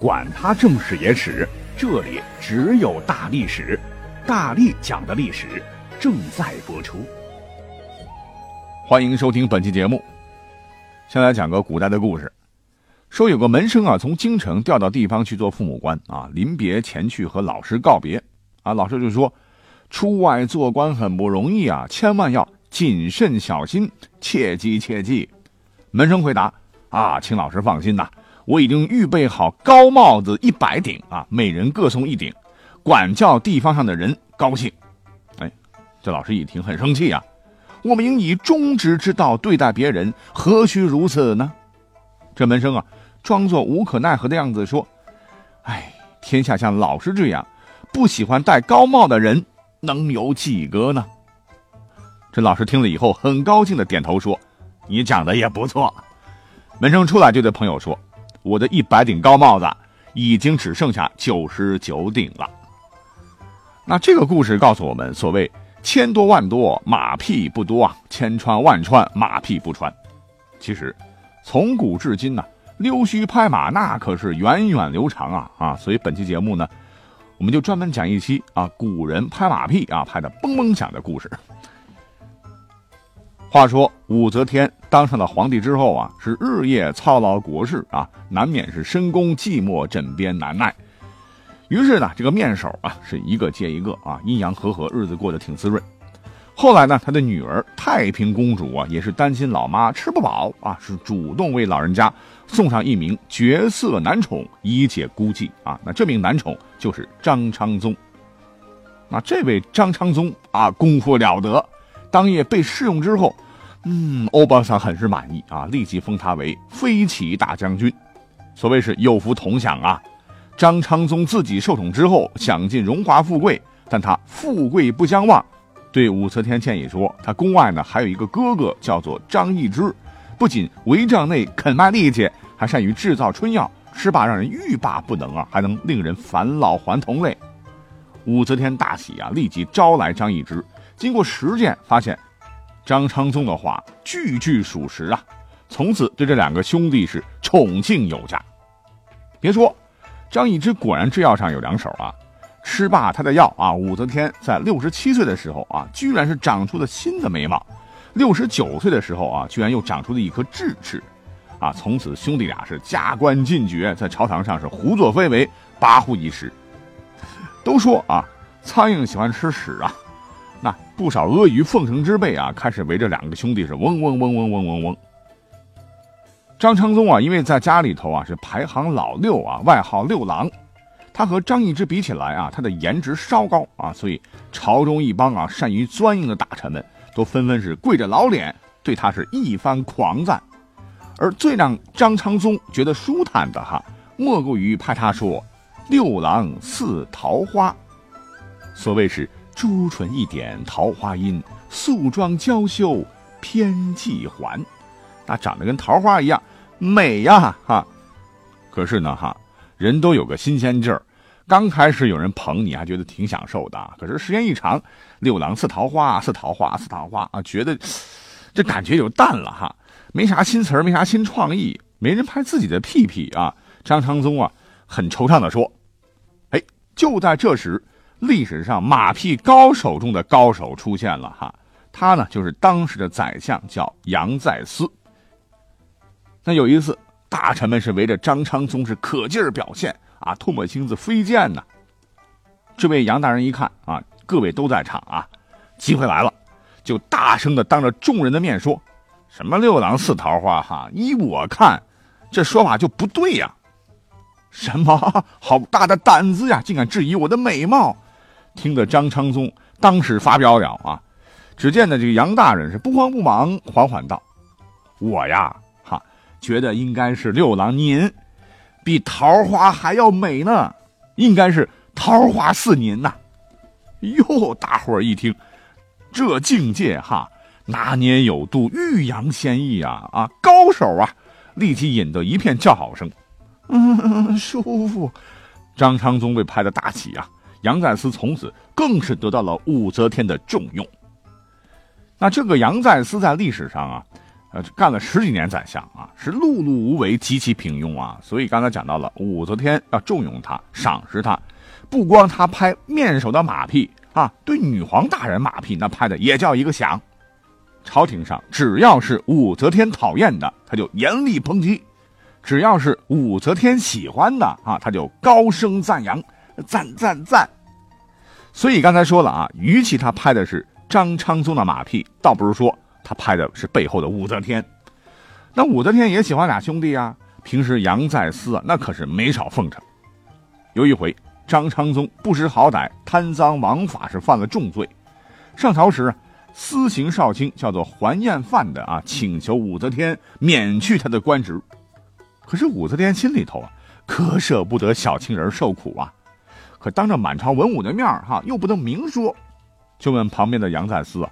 管他正史野史。这里只有大历史，大力讲的历史正在播出。欢迎收听本期节目。先来讲个古代的故事，说有个门生啊，从京城调到地方去做父母官啊，临别前去和老师告别啊，老师就说，出外做官很不容易啊，千万要谨慎小心，切记切记。门生回答啊，请老师放心呐。我已经预备好高帽子一百顶啊，每人各送一顶，管教地方上的人高兴。哎，这老师一听很生气啊，我们应以忠直之道对待别人，何须如此呢？这门生啊，装作无可奈何的样子说：“哎，天下像老师这样不喜欢戴高帽的人，能有几个呢？”这老师听了以后很高兴的点头说：“你讲的也不错。”门生出来就对朋友说。我的一百顶高帽子已经只剩下九十九顶了。那这个故事告诉我们，所谓千多万多马屁不多啊，千穿万穿马屁不穿。其实，从古至今呢，溜须拍马那可是源远流长啊啊！所以本期节目呢，我们就专门讲一期啊，古人拍马屁啊拍的嘣嘣响的故事。话说武则天当上了皇帝之后啊，是日夜操劳国事啊，难免是深宫寂寞，枕边难耐。于是呢，这个面首啊是一个接一个啊，阴阳和合，日子过得挺滋润。后来呢，他的女儿太平公主啊，也是担心老妈吃不饱啊，是主动为老人家送上一名绝色男宠，以解孤寂啊。那这名男宠就是张昌宗。那这位张昌宗啊，功夫了得。当夜被试用之后，嗯，欧巴桑很是满意啊，立即封他为飞骑大将军。所谓是有福同享啊。张昌宗自己受宠之后，享尽荣华富贵，但他富贵不相忘，对武则天建议说，他宫外呢还有一个哥哥叫做张易之，不仅帷帐内肯卖力气，还善于制造春药，吃罢让人欲罢不能啊，还能令人返老还童嘞。武则天大喜啊，立即招来张易之。经过实践，发现张昌宗的话句句属实啊！从此对这两个兄弟是宠幸有加。别说，张易之果然制药上有两手啊！吃罢他的药啊，武则天在六十七岁的时候啊，居然是长出了新的眉毛；六十九岁的时候啊，居然又长出了一颗智齿。啊！从此兄弟俩是加官进爵，在朝堂上是胡作非为，跋扈一时。都说啊，苍蝇喜欢吃屎啊！那不少阿谀奉承之辈啊，开始围着两个兄弟是嗡嗡嗡嗡嗡嗡嗡。张昌宗啊，因为在家里头啊是排行老六啊，外号六郎。他和张易之比起来啊，他的颜值稍高啊，所以朝中一帮啊善于钻营的大臣们都纷纷是跪着老脸对他是一番狂赞。而最让张昌宗觉得舒坦的哈，莫过于派他说：“六郎似桃花。”所谓是。朱唇一点桃花阴，素妆娇羞偏寄还。那长得跟桃花一样美呀，哈！可是呢，哈，人都有个新鲜劲儿。刚开始有人捧你，还觉得挺享受的。可是时间一长，六郎似桃花，似桃花，似桃花啊，觉得这感觉就淡了哈，没啥新词儿，没啥新创意，没人拍自己的屁屁啊。张昌宗啊，很惆怅的说：“哎，就在这时。”历史上马屁高手中的高手出现了哈，他呢就是当时的宰相，叫杨再思。那有一次，大臣们是围着张昌宗是可劲儿表现啊，唾沫星子飞溅呢。这位杨大人一看啊，各位都在场啊，机会来了，就大声的当着众人的面说：“什么六郎似桃花哈？依我看，这说法就不对呀！什么好大的胆子呀，竟敢质疑我的美貌！”听得张昌宗当时发飙了啊！只见呢，这个杨大人是不慌不忙，缓缓道：“我呀，哈，觉得应该是六郎您比桃花还要美呢，应该是桃花似您呐。”哟，大伙儿一听，这境界哈，拿捏有度，欲扬先抑啊啊，高手啊，立即引得一片叫好声。嗯，舒服。张昌宗被拍的大喜啊，杨再思从此更是得到了武则天的重用。那这个杨再思在历史上啊，呃，干了十几年宰相啊，是碌碌无为，极其平庸啊。所以刚才讲到了武则天要重用他，赏识他，不光他拍面首的马屁啊，对女皇大人马屁那拍的也叫一个响。朝廷上只要是武则天讨厌的，他就严厉抨击。只要是武则天喜欢的啊，他就高声赞扬，赞赞赞。所以刚才说了啊，与其他拍的是张昌宗的马屁，倒不如说他拍的是背后的武则天。那武则天也喜欢俩兄弟啊，平时杨再思啊，那可是没少奉承。有一回，张昌宗不识好歹，贪赃枉法，是犯了重罪。上朝时，私刑少卿叫做还验犯的啊，请求武则天免去他的官职。可是武则天心里头啊，可舍不得小情人受苦啊，可当着满朝文武的面哈，又不能明说，就问旁边的杨再思啊，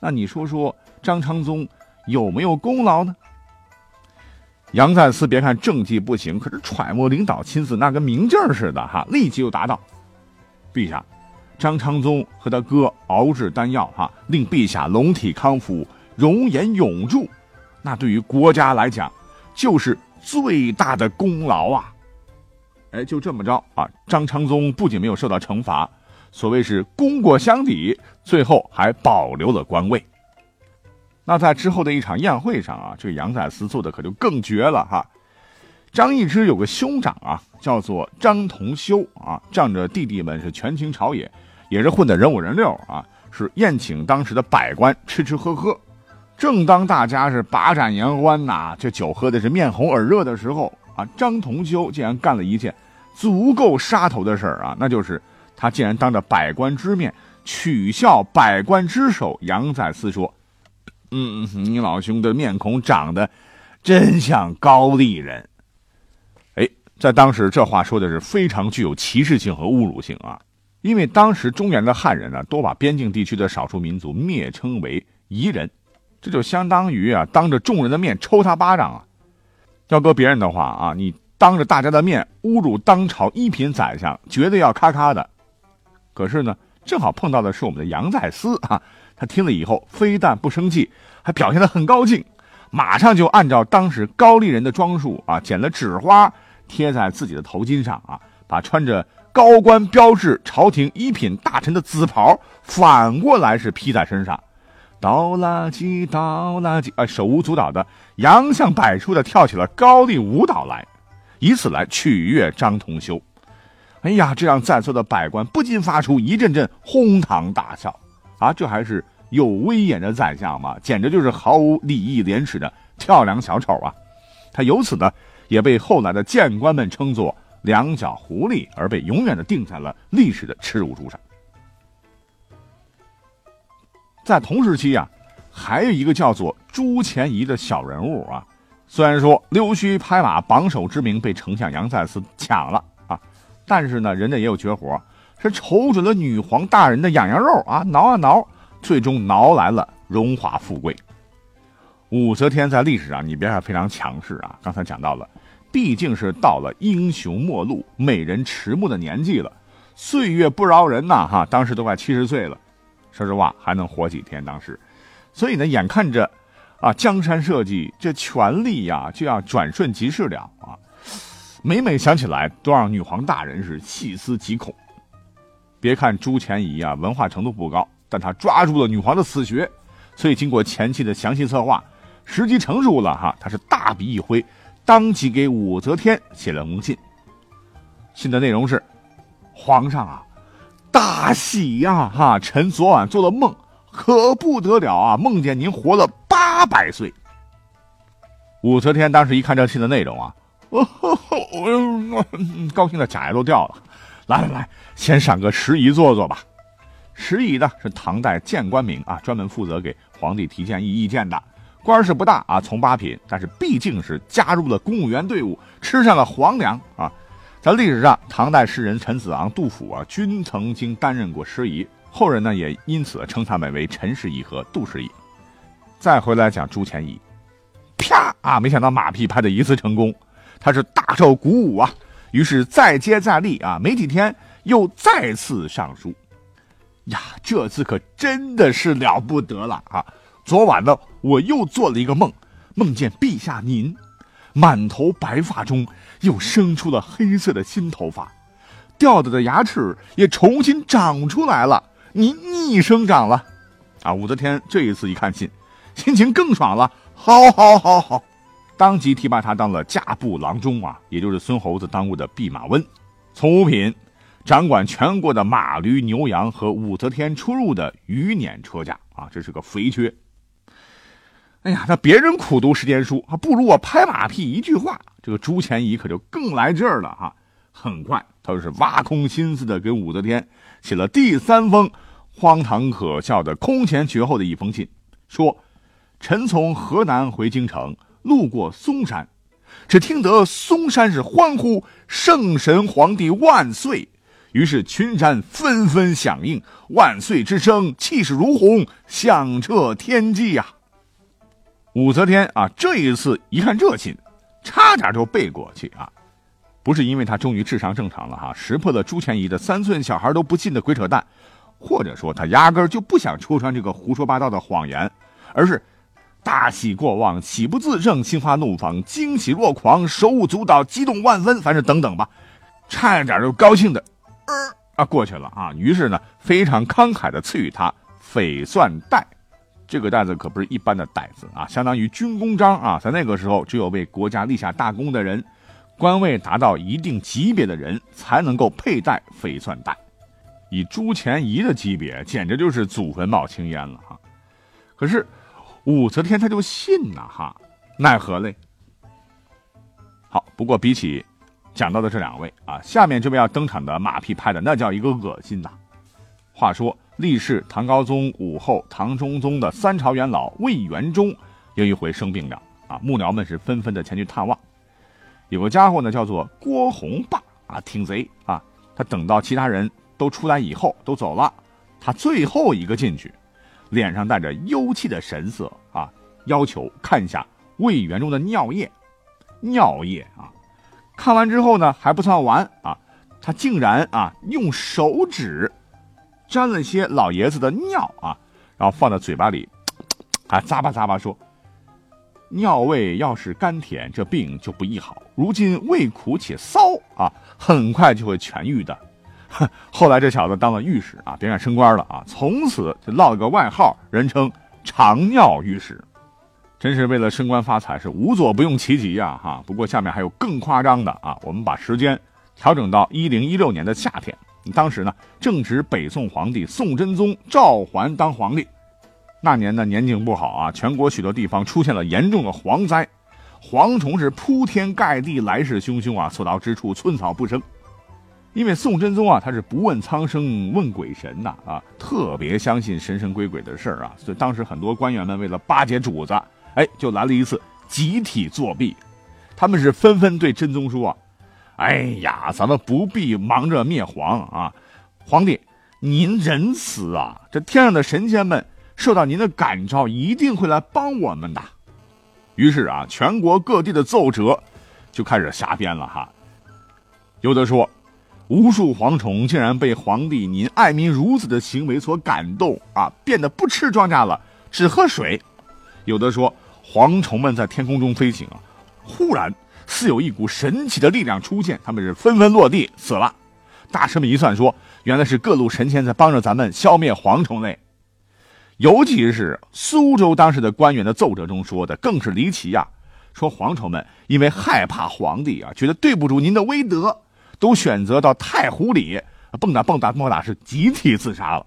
那你说说张昌宗有没有功劳呢？杨再思别看政绩不行，可是揣摩领导心思那跟明镜似的哈，立即就答道：“陛下，张昌宗和他哥熬制丹药哈，令陛下龙体康复，容颜永驻，那对于国家来讲，就是。”最大的功劳啊！哎，就这么着啊！张昌宗不仅没有受到惩罚，所谓是功过相抵，最后还保留了官位。那在之后的一场宴会上啊，这个杨再思做的可就更绝了哈！张易之有个兄长啊，叫做张同修啊，仗着弟弟们是权倾朝野，也是混的人五人六啊，是宴请当时的百官吃吃喝喝。正当大家是把盏言欢呐，这酒喝的是面红耳热的时候啊，张同修竟然干了一件足够杀头的事儿啊，那就是他竟然当着百官之面取笑百官之首杨再思说：“嗯，你老兄的面孔长得真像高丽人。”哎，在当时这话说的是非常具有歧视性和侮辱性啊，因为当时中原的汉人呢，都把边境地区的少数民族蔑称为夷人。这就相当于啊，当着众人的面抽他巴掌啊！要搁别人的话啊，你当着大家的面侮辱当朝一品宰相，绝对要咔咔的。可是呢，正好碰到的是我们的杨再思啊，他听了以后，非但不生气，还表现得很高兴，马上就按照当时高丽人的装束啊，剪了纸花贴在自己的头巾上啊，把穿着高官标志朝廷一品大臣的紫袍反过来是披在身上。倒垃圾，倒垃圾！啊，手舞足蹈的，洋相百出的跳起了高丽舞蹈来，以此来取悦张同修。哎呀，这让在座的百官不禁发出一阵阵哄堂大笑。啊，这还是有威严的宰相吗？简直就是毫无礼义廉耻的跳梁小丑啊！他由此呢，也被后来的谏官们称作两脚狐狸，而被永远的钉在了历史的耻辱柱上。在同时期啊，还有一个叫做朱潜仪的小人物啊。虽然说溜须拍马榜首之名被丞相杨再思抢了啊，但是呢，人家也有绝活，是瞅准了女皇大人的痒痒肉啊，挠啊挠，最终挠来了荣华富贵。武则天在历史上，你别看非常强势啊，刚才讲到了，毕竟是到了英雄末路、美人迟暮的年纪了，岁月不饶人呐哈，当时都快七十岁了。说实话，还能活几天？当时，所以呢，眼看着，啊，江山社稷这权力呀就要转瞬即逝了啊！每每想起来，都让女皇大人是细思极恐。别看朱潜仪啊文化程度不高，但他抓住了女皇的死穴，所以经过前期的详细策划，时机成熟了哈，他是大笔一挥，当即给武则天写了封信。信的内容是：皇上啊。大喜呀！哈，臣昨晚做了梦，可不得了啊！梦见您活了八百岁。武则天当时一看这信的内容啊，哦，高兴的假牙都掉了。来来来，先赏个时宜坐坐吧。时宜呢是唐代谏官名啊，专门负责给皇帝提建议意见的，官是不大啊，从八品，但是毕竟是加入了公务员队伍，吃上了皇粮啊。在历史上，唐代诗人陈子昂、杜甫啊，均曾经担任过诗仪，后人呢也因此称他们为陈诗仪和杜诗仪。再回来讲朱钱仪，啪啊！没想到马屁拍的一次成功，他是大受鼓舞啊，于是再接再厉啊，没几天又再次上书。呀，这次可真的是了不得了啊！昨晚呢，我又做了一个梦，梦见陛下您满头白发中又生出了黑色的新头发，掉掉的牙齿也重新长出来了，你逆生长了。啊，武则天这一次一看信。心情更爽了，好，好，好，好，当即提拔他当了驾部郎中啊，也就是孙猴子当过的弼马温，从五品，掌管全国的马驴牛羊和武则天出入的余辇车驾啊，这是个肥缺。哎呀，那别人苦读十年书啊，不如我拍马屁一句话，这个朱钱仪可就更来劲儿了哈。很快，他就是挖空心思的给武则天写了第三封荒唐可笑的空前绝后的一封信，说。臣从河南回京城，路过嵩山，只听得嵩山是欢呼“圣神皇帝万岁”，于是群山纷纷响应“万岁”之声，气势如虹，响彻天际呀！武则天啊，这一次一看这信，差点就背过去啊！不是因为他终于智商正常了哈，识破了朱钱仪的三寸小孩都不信的鬼扯淡，或者说他压根就不想戳穿这个胡说八道的谎言，而是。大喜过望，喜不自胜，心花怒放，惊喜若狂，手舞足蹈，激动万分，反正等等吧，差一点就高兴的，呃啊过去了啊。于是呢，非常慷慨的赐予他翡算带，这个袋子可不是一般的袋子啊，相当于军功章啊。在那个时候，只有为国家立下大功的人，官位达到一定级别的人才能够佩戴翡翠带。以朱钱仪的级别，简直就是祖坟冒青烟了哈。可是。武则天他就信呐哈，奈何嘞？好，不过比起讲到的这两位啊，下面这位要登场的马屁拍的那叫一个恶心呐。话说历世唐高宗武后唐中宗的三朝元老魏元忠有一回生病了啊，幕僚们是纷纷的前去探望。有个家伙呢叫做郭洪霸啊，挺贼啊。他等到其他人都出来以后都走了，他最后一个进去。脸上带着忧戚的神色啊，要求看一下魏元忠的尿液，尿液啊，看完之后呢还不算完啊，他竟然啊用手指沾了些老爷子的尿啊，然后放在嘴巴里，啊咂吧咂吧说，尿味要是甘甜，这病就不易好；如今味苦且骚啊，很快就会痊愈的。后来这小子当了御史啊，别看升官了啊，从此就落了个外号，人称长尿御史。真是为了升官发财，是无所不用其极呀！哈，不过下面还有更夸张的啊。我们把时间调整到一零一六年的夏天，当时呢正值北宋皇帝宋真宗赵桓当皇帝，那年呢年景不好啊，全国许多地方出现了严重的蝗灾，蝗虫是铺天盖地，来势汹汹啊，所到之处寸草不生。因为宋真宗啊，他是不问苍生问鬼神呐，啊，特别相信神神鬼鬼的事儿啊，所以当时很多官员们为了巴结主子，哎，就来了一次集体作弊，他们是纷纷对真宗说啊：“哎呀，咱们不必忙着灭皇啊，皇帝您仁慈啊，这天上的神仙们受到您的感召，一定会来帮我们的。”于是啊，全国各地的奏折就开始瞎编了哈，有的说。无数蝗虫竟然被皇帝您爱民如子的行为所感动啊，变得不吃庄稼了，只喝水。有的说，蝗虫们在天空中飞行啊，忽然似有一股神奇的力量出现，他们是纷纷落地死了。大臣们一算，说原来是各路神仙在帮着咱们消灭蝗虫嘞。尤其是苏州当时的官员的奏折中说的，更是离奇呀，说蝗虫们因为害怕皇帝啊，觉得对不住您的威德。都选择到太湖里蹦跶蹦跶蹦跶，是集体自杀了，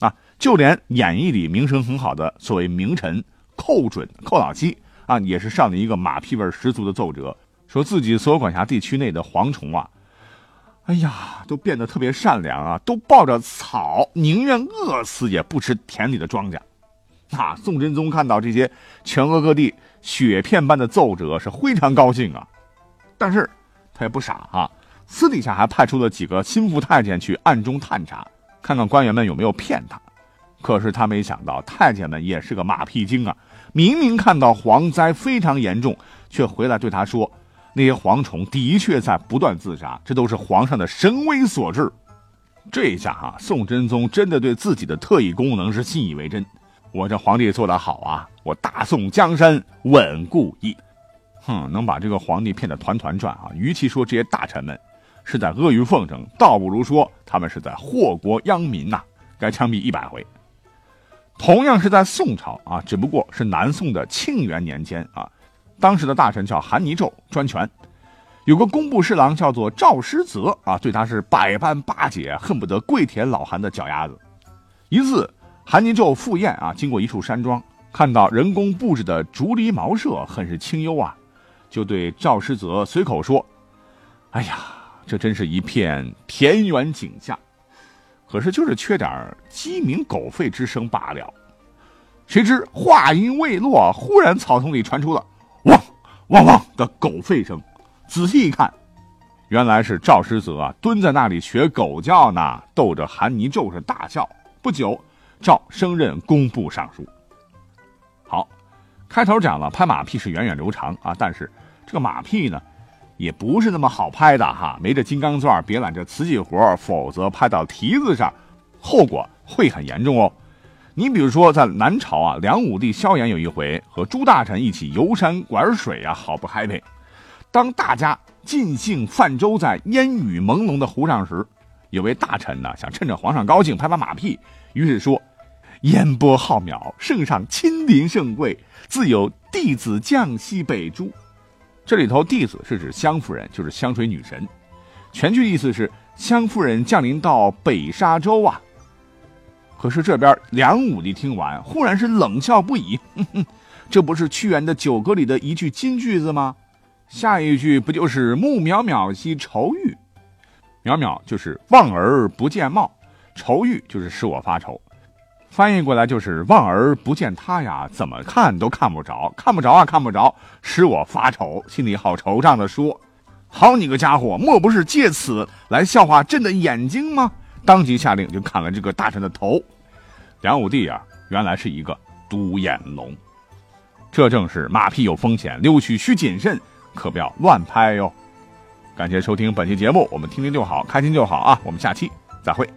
啊！就连演义里名声很好的所谓名臣寇准、寇老七啊，也是上了一个马屁味十足的奏折，说自己所管辖地区内的蝗虫啊，哎呀，都变得特别善良啊，都抱着草，宁愿饿死也不吃田里的庄稼。啊！宋真宗看到这些全国各地雪片般的奏折，是非常高兴啊，但是他也不傻啊。私底下还派出了几个心腹太监去暗中探查，看看官员们有没有骗他。可是他没想到，太监们也是个马屁精啊！明明看到蝗灾非常严重，却回来对他说，那些蝗虫的确在不断自杀，这都是皇上的神威所致。这一下哈，宋真宗真的对自己的特异功能是信以为真。我这皇帝做得好啊！我大宋江山稳固矣。哼，能把这个皇帝骗得团团转啊！与其说这些大臣们。是在阿谀奉承，倒不如说他们是在祸国殃民呐！该枪毙一百回。同样是在宋朝啊，只不过是南宋的庆元年间啊，当时的大臣叫韩尼胄专权，有个工部侍郎叫做赵师泽啊，对他是百般巴结，恨不得跪舔老韩的脚丫子。一次，韩尼胄赴宴啊，经过一处山庄，看到人工布置的竹篱茅舍，很是清幽啊，就对赵师泽随口说：“哎呀。”这真是一片田园景象，可是就是缺点鸡鸣狗吠之声罢了。谁知话音未落，忽然草丛里传出了汪汪汪的狗吠声。仔细一看，原来是赵师泽啊蹲在那里学狗叫呢，逗着韩尼胄是大笑。不久，赵升任工部尚书。好，开头讲了拍马屁是源远流长啊，但是这个马屁呢？也不是那么好拍的哈，没这金刚钻，别揽这瓷器活，否则拍到蹄子上，后果会很严重哦。你比如说，在南朝啊，梁武帝萧衍有一回和诸大臣一起游山玩水啊，好不 happy。当大家尽兴泛舟在烟雨朦胧的湖上时，有位大臣呢想趁着皇上高兴拍拍马屁，于是说：“烟波浩渺，圣上亲临圣贵，自有弟子降西北诸。”这里头弟子是指湘夫人，就是湘水女神。全句意思是湘夫人降临到北沙洲啊。可是这边梁武帝听完，忽然是冷笑不已。哼哼，这不是屈原的《九歌》里的一句金句子吗？下一句不就是“暮渺渺兮愁郁”？渺渺就是望而不见貌，愁郁就是使我发愁。翻译过来就是望而不见他呀，怎么看都看不着，看不着啊，看不着，使我发愁，心里好惆怅的说：“好你个家伙，莫不是借此来笑话朕的眼睛吗？”当即下令就砍了这个大臣的头。梁武帝啊，原来是一个独眼龙。这正是马屁有风险，溜须需谨慎，可不要乱拍哟。感谢收听本期节目，我们听听就好，开心就好啊！我们下期再会。